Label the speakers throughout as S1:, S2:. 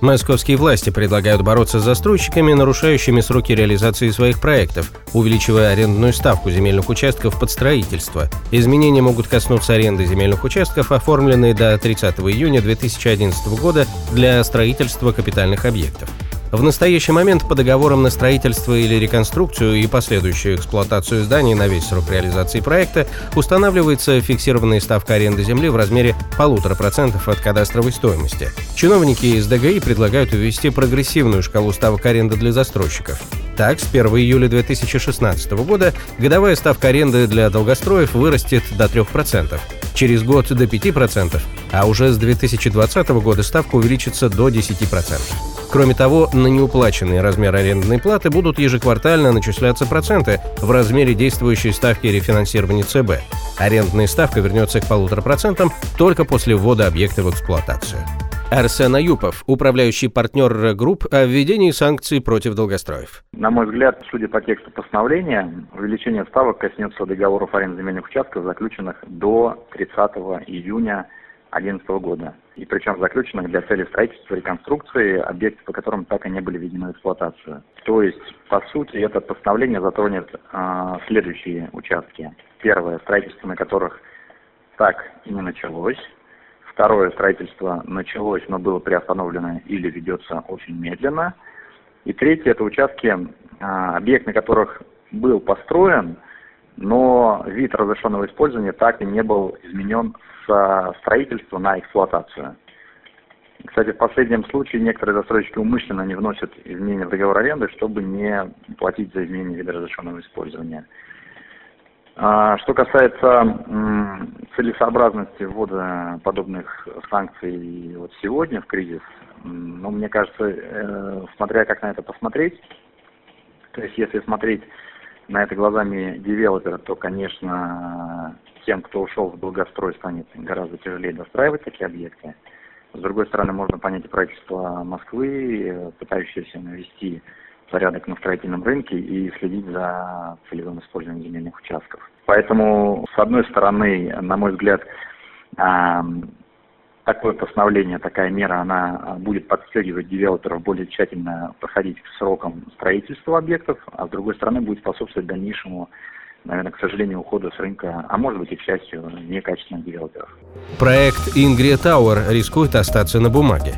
S1: Московские власти предлагают бороться с застройщиками, нарушающими сроки реализации своих проектов, увеличивая арендную ставку земельных участков под строительство. Изменения могут коснуться аренды земельных участков, оформленные до 30 июня 2011 года для строительства капитальных объектов. В настоящий момент по договорам на строительство или реконструкцию и последующую эксплуатацию зданий на весь срок реализации проекта устанавливается фиксированная ставка аренды земли в размере полутора процентов от кадастровой стоимости. Чиновники из ДГИ предлагают ввести прогрессивную шкалу ставок аренды для застройщиков. Так, с 1 июля 2016 года годовая ставка аренды для долгостроев вырастет до 3%, через год до 5%, а уже с 2020 года ставка увеличится до 10%. Кроме того, на неуплаченный размер арендной платы будут ежеквартально начисляться проценты в размере действующей ставки рефинансирования ЦБ. Арендная ставка вернется к полутора процентам только после ввода объекта в эксплуатацию. Арсен Аюпов, управляющий партнер групп о введении санкций против долгостроев.
S2: На мой взгляд, судя по тексту постановления, увеличение ставок коснется договоров аренды земельных участков, заключенных до 30 июня 2011 года. И причем заключенных для цели строительства реконструкции объектов, по которым так и не были введены в эксплуатацию. То есть, по сути, это постановление затронет э, следующие участки. Первое, строительство на которых так и не началось. Второе, строительство началось, но было приостановлено или ведется очень медленно. И третье, это участки, э, объект на которых был построен, но вид разрешенного использования так и не был изменен с строительства на эксплуатацию. Кстати, в последнем случае некоторые застройщики умышленно не вносят изменения в договор аренды, чтобы не платить за изменение вида разрешенного использования. А, что касается целесообразности ввода подобных санкций вот сегодня в кризис, ну, мне кажется, э, смотря как на это посмотреть, то есть если смотреть на это глазами девелопера, то, конечно, тем, кто ушел в долгострой, станет гораздо тяжелее достраивать такие объекты. С другой стороны, можно понять правительство Москвы, пытающееся навести порядок на строительном рынке и следить за целевым использованием земельных участков. Поэтому, с одной стороны, на мой взгляд, такое постановление, такая мера, она а, будет подстегивать девелоперов более тщательно подходить к срокам строительства объектов, а с другой стороны будет способствовать дальнейшему наверное, к сожалению, ухода с рынка, а может быть и к счастью, некачественных девелоперов.
S1: Проект Ингрия Тауэр рискует остаться на бумаге.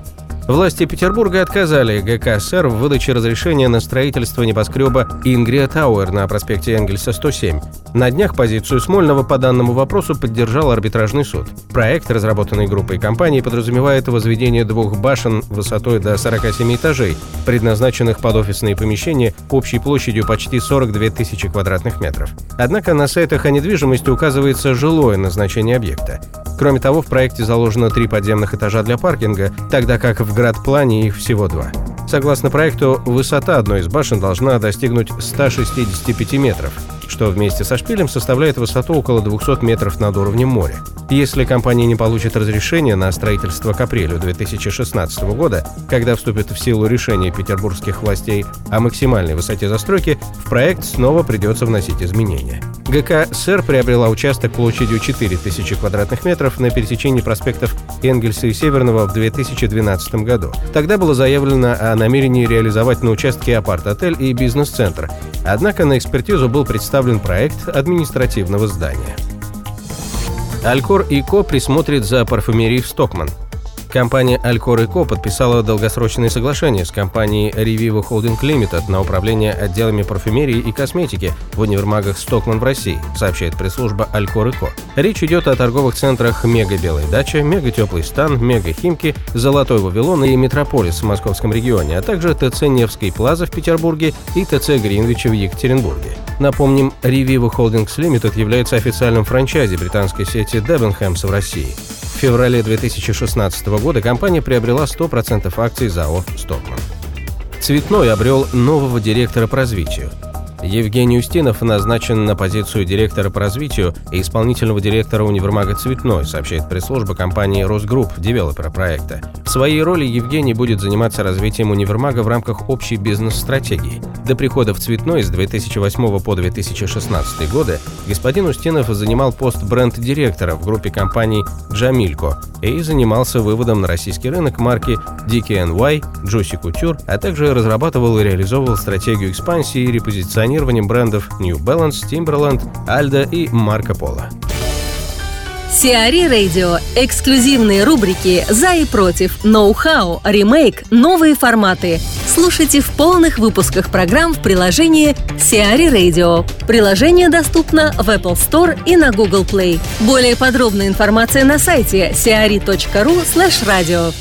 S1: Власти Петербурга отказали ГК СССР в выдаче разрешения на строительство небоскреба Ингрия Тауэр на проспекте Энгельса 107. На днях позицию Смольного по данному вопросу поддержал арбитражный суд. Проект, разработанный группой компаний, подразумевает возведение двух башен высотой до 47 этажей, предназначенных под офисные помещения общей площадью почти 42 тысячи квадратных метров. Однако на сайтах о недвижимости указывается жилое назначение объекта. Кроме того, в проекте заложено три подземных этажа для паркинга, тогда как в градплане их всего два. Согласно проекту, высота одной из башен должна достигнуть 165 метров, что вместе со шпилем составляет высоту около 200 метров над уровнем моря. Если компания не получит разрешение на строительство к апрелю 2016 года, когда вступит в силу решение петербургских властей о максимальной высоте застройки, в проект снова придется вносить изменения. ГК «СЭР» приобрела участок площадью 4000 квадратных метров на пересечении проспектов Энгельса и Северного в 2012 году. Тогда было заявлено о намерении реализовать на участке апарт-отель и бизнес-центр. Однако на экспертизу был представлен проект административного здания. Алькор и Ко присмотрит за парфюмерией в Стокман. Компания Alcor Co подписала долгосрочные соглашения с компанией Revivo Holding Limited на управление отделами парфюмерии и косметики в универмагах Стокман в России, сообщает пресс-служба Alcor Co. Речь идет о торговых центрах Мега Белая Дача, Мега Теплый Стан, Мега Химки, Золотой Вавилон и Метрополис в московском регионе, а также ТЦ Невский Плаза в Петербурге и ТЦ Гринвич в Екатеринбурге. Напомним, Revivo Holdings Limited является официальным франчайзи британской сети Debenhams в России. Феврале 2016 года компания приобрела 100% акций ЗАО «Стокман». Цветной обрел нового директора по развитию. Евгений Устинов назначен на позицию директора по развитию и исполнительного директора универмага «Цветной», сообщает пресс-служба компании «Росгрупп», девелопера проекта. В своей роли Евгений будет заниматься развитием универмага в рамках общей бизнес-стратегии. До прихода в «Цветной» с 2008 по 2016 годы господин Устинов занимал пост бренд-директора в группе компаний «Джамилько» и занимался выводом на российский рынок марки DKNY, Juicy Couture, а также разрабатывал и реализовывал стратегию экспансии и репозиционирования позиционированием брендов New Balance, Timberland, Aldo и Marco Polo.
S3: Сиари Радио. Эксклюзивные рубрики «За и против», «Ноу-хау», «Ремейк», «Новые форматы». Слушайте в полных выпусках программ в приложении Сиари Radio. Приложение доступно в Apple Store и на Google Play. Более подробная информация на сайте siari.ru slash radio.